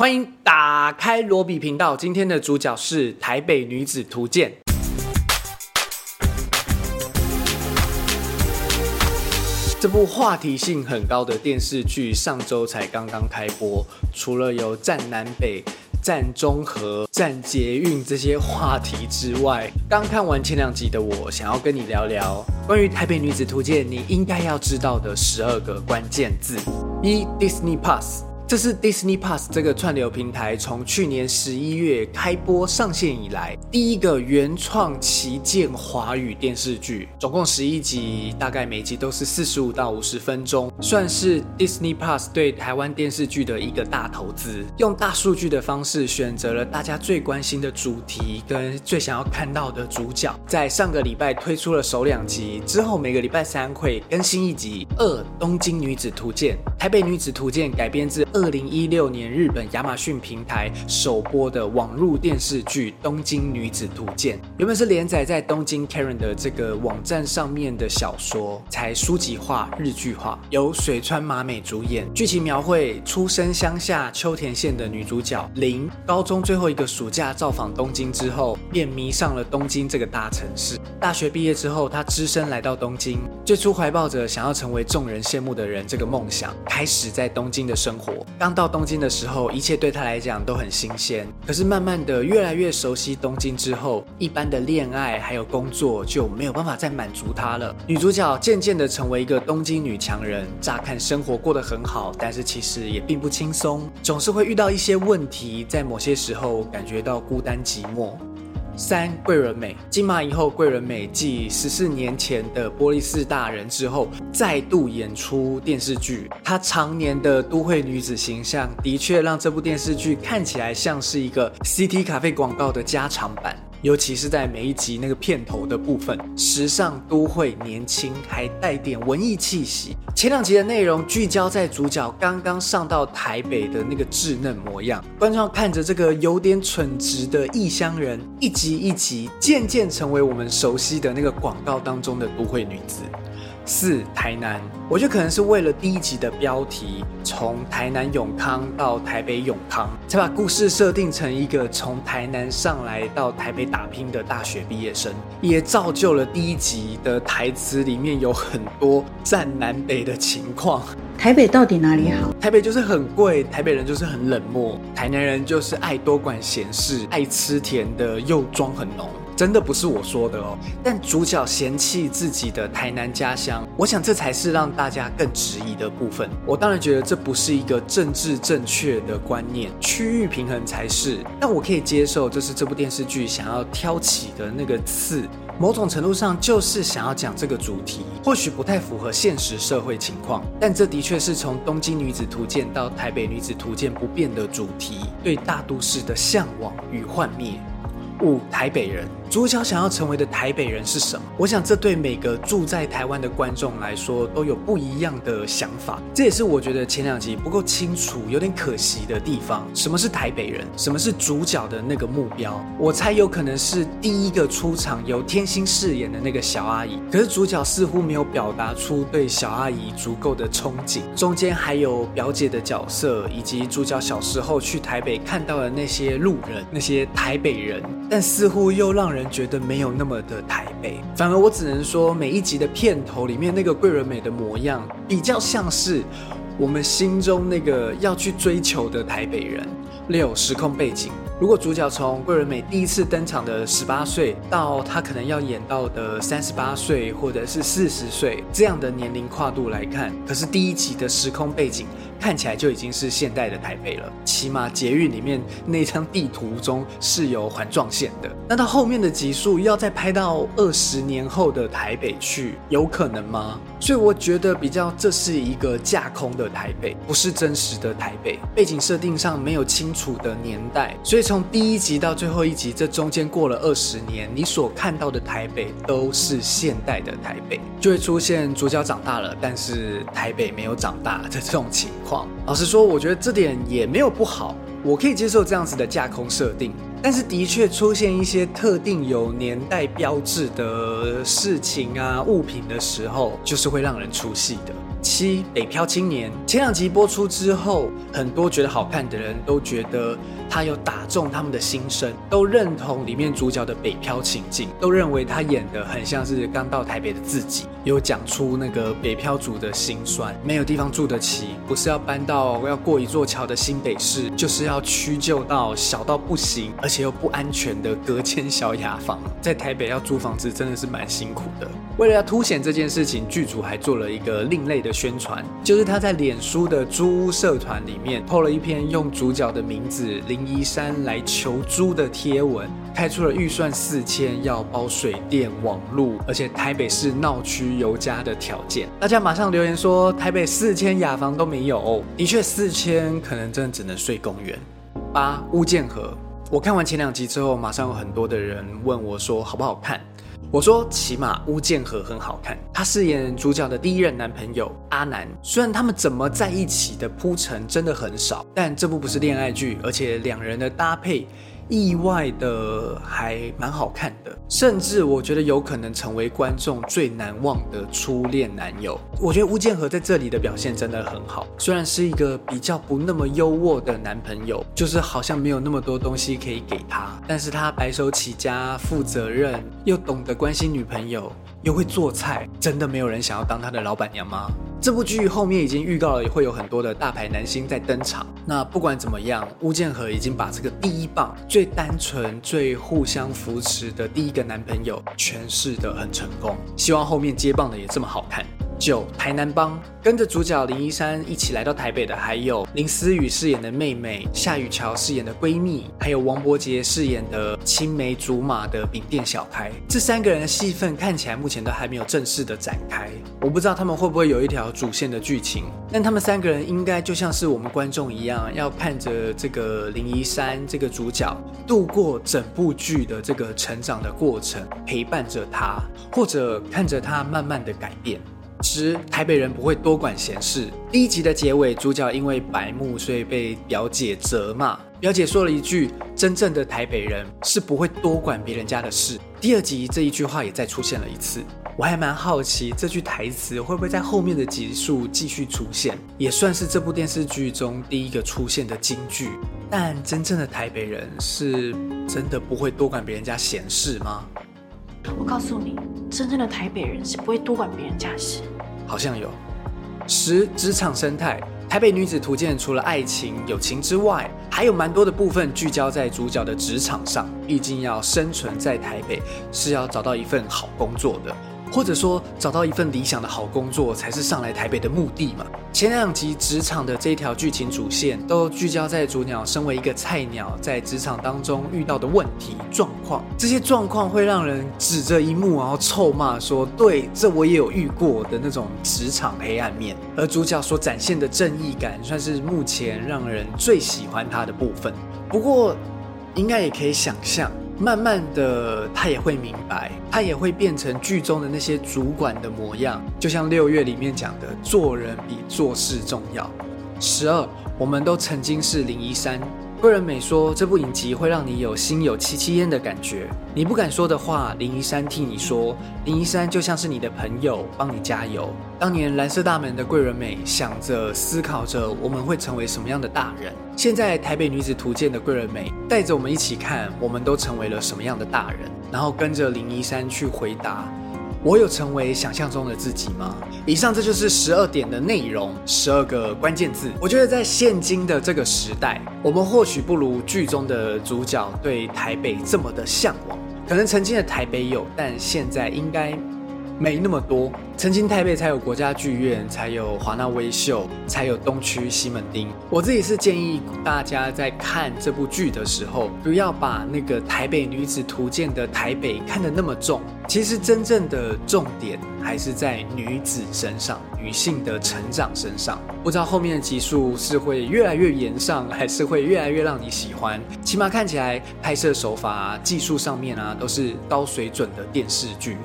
欢迎打开罗比频道。今天的主角是《台北女子图鉴》。这部话题性很高的电视剧上周才刚刚开播，除了有站南北、站中和、站捷运这些话题之外，刚看完前两集的我，想要跟你聊聊关于《台北女子图鉴》你应该要知道的十二个关键字。一 Disney Plus。这是 Disney Plus 这个串流平台从去年十一月开播上线以来第一个原创旗舰华语电视剧，总共十一集，大概每集都是四十五到五十分钟，算是 Disney Plus 对台湾电视剧的一个大投资，用大数据的方式选择了大家最关心的主题跟最想要看到的主角，在上个礼拜推出了首两集之后，每个礼拜三会更新一集。二东京女子图鉴，台北女子图鉴改编自。二零一六年，日本亚马逊平台首播的网络电视剧《东京女子图鉴》，原本是连载在东京 Karen 的这个网站上面的小说，才书籍化、日剧化，由水川麻美主演。剧情描绘出身乡下秋田县的女主角林，高中最后一个暑假造访东京之后，便迷上了东京这个大城市。大学毕业之后，她只身来到东京，最初怀抱着想要成为众人羡慕的人这个梦想，开始在东京的生活。刚到东京的时候，一切对他来讲都很新鲜。可是慢慢的，越来越熟悉东京之后，一般的恋爱还有工作就没有办法再满足他了。女主角渐渐的成为一个东京女强人，乍看生活过得很好，但是其实也并不轻松，总是会遇到一些问题，在某些时候感觉到孤单寂寞。三桂纶镁金马影后，桂纶镁继十四年前的《玻璃四大人》之后，再度演出电视剧。她常年的都会女子形象，的确让这部电视剧看起来像是一个 CT 咖啡广告的加长版。尤其是在每一集那个片头的部分，时尚都会年轻，还带点文艺气息。前两集的内容聚焦在主角刚刚上到台北的那个稚嫩模样，观众看着这个有点蠢直的异乡人，一集一集渐渐成为我们熟悉的那个广告当中的都会女子。四台南，我觉得可能是为了第一集的标题，从台南永康到台北永康，才把故事设定成一个从台南上来到台北打拼的大学毕业生，也造就了第一集的台词里面有很多站南北的情况。台北到底哪里好？台北就是很贵，台北人就是很冷漠，台南人就是爱多管闲事，爱吃甜的又装很浓。真的不是我说的哦，但主角嫌弃自己的台南家乡，我想这才是让大家更质疑的部分。我当然觉得这不是一个政治正确的观念，区域平衡才是。但我可以接受，这是这部电视剧想要挑起的那个刺，某种程度上就是想要讲这个主题，或许不太符合现实社会情况，但这的确是从《东京女子图鉴》到《台北女子图鉴》不变的主题，对大都市的向往与幻灭。五台北人。主角想要成为的台北人是什么？我想这对每个住在台湾的观众来说都有不一样的想法。这也是我觉得前两集不够清楚、有点可惜的地方。什么是台北人？什么是主角的那个目标？我猜有可能是第一个出场由天心饰演的那个小阿姨。可是主角似乎没有表达出对小阿姨足够的憧憬。中间还有表姐的角色，以及主角小时候去台北看到的那些路人，那些台北人，但似乎又让人。觉得没有那么的台北，反而我只能说，每一集的片头里面那个桂纶镁的模样，比较像是我们心中那个要去追求的台北人。六时空背景，如果主角从桂纶镁第一次登场的十八岁，到他可能要演到的三十八岁或者是四十岁这样的年龄跨度来看，可是第一集的时空背景。看起来就已经是现代的台北了，起码捷运里面那张地图中是有环状线的。那到后面的集数要再拍到二十年后的台北去，有可能吗？所以我觉得比较这是一个架空的台北，不是真实的台北。背景设定上没有清楚的年代，所以从第一集到最后一集，这中间过了二十年，你所看到的台北都是现代的台北，就会出现主角长大了，但是台北没有长大的这种情况。老实说，我觉得这点也没有不好，我可以接受这样子的架空设定。但是，的确出现一些特定有年代标志的事情啊、物品的时候，就是会让人出戏的。七北漂青年前两集播出之后，很多觉得好看的人都觉得他有打中他们的心声，都认同里面主角的北漂情境，都认为他演的很像是刚到台北的自己，有讲出那个北漂族的心酸，没有地方住得起，不是要搬到要过一座桥的新北市，就是要屈就到小到不行，而且又不安全的隔间小雅房，在台北要租房子真的是蛮辛苦的。为了要凸显这件事情，剧组还做了一个另类的宣传，就是他在脸书的租屋社团里面 po 了一篇用主角的名字林一山来求租的贴文，开出了预算四千，要包水电网路，而且台北市闹区有家的条件。大家马上留言说台北四千雅房都没有，的确四千可能真的只能睡公园。八物件盒，我看完前两集之后，马上有很多的人问我说好不好看。我说，起码巫建和很好看。他饰演主角的第一任男朋友阿南，虽然他们怎么在一起的铺陈真的很少，但这部不是恋爱剧，而且两人的搭配。意外的还蛮好看的，甚至我觉得有可能成为观众最难忘的初恋男友。我觉得吴建和在这里的表现真的很好，虽然是一个比较不那么优渥的男朋友，就是好像没有那么多东西可以给他，但是他白手起家、负责任，又懂得关心女朋友，又会做菜，真的没有人想要当他的老板娘吗？这部剧后面已经预告了，也会有很多的大牌男星在登场。那不管怎么样，巫建和已经把这个第一棒、最单纯、最互相扶持的第一个男朋友诠释得很成功。希望后面接棒的也这么好看。九台南帮跟着主角林一山一起来到台北的，还有林思雨饰演的妹妹，夏雨乔饰演的闺蜜，还有王伯杰饰演的青梅竹马的饼店小开。这三个人的戏份看起来目前都还没有正式的展开，我不知道他们会不会有一条主线的剧情。但他们三个人应该就像是我们观众一样，要看着这个林一山这个主角度过整部剧的这个成长的过程，陪伴着他，或者看着他慢慢的改变。其实台北人不会多管闲事。第一集的结尾，主角因为白目，所以被表姐责骂。表姐说了一句：“真正的台北人是不会多管别人家的事。”第二集这一句话也再出现了一次。我还蛮好奇这句台词会不会在后面的集数继续出现，也算是这部电视剧中第一个出现的金句。但真正的台北人是真的不会多管别人家闲事吗？我告诉你，真正的台北人是不会多管别人家事。好像有。十职场生态，台北女子图鉴除了爱情、友情之外，还有蛮多的部分聚焦在主角的职场上。毕竟要生存在台北，是要找到一份好工作的。或者说，找到一份理想的好工作才是上来台北的目的嘛？前两集职场的这一条剧情主线都聚焦在主鸟身为一个菜鸟，在职场当中遇到的问题状况。这些状况会让人指着一幕，然后臭骂说：“对，这我也有遇过的那种职场黑暗面。”而主角所展现的正义感，算是目前让人最喜欢他的部分。不过，应该也可以想象。慢慢的，他也会明白，他也会变成剧中的那些主管的模样。就像六月里面讲的，做人比做事重要。十二，我们都曾经是零一三。贵人美说，这部影集会让你有心有戚戚焉的感觉。你不敢说的话，林一山替你说。林一山就像是你的朋友，帮你加油。当年蓝色大门的贵人美想着、思考着，我们会成为什么样的大人？现在台北女子图鉴的贵人美带着我们一起看，我们都成为了什么样的大人？然后跟着林一山去回答。我有成为想象中的自己吗？以上这就是十二点的内容，十二个关键字。我觉得在现今的这个时代，我们或许不如剧中的主角对台北这么的向往。可能曾经的台北有，但现在应该。没那么多，曾经台北才有国家剧院，才有华纳微秀，才有东区西门町。我自己是建议大家在看这部剧的时候，不要把那个台北女子图鉴的台北看得那么重。其实真正的重点还是在女子身上，女性的成长身上。不知道后面的集数是会越来越严上，还是会越来越让你喜欢。起码看起来拍摄手法、技术上面啊，都是高水准的电视剧。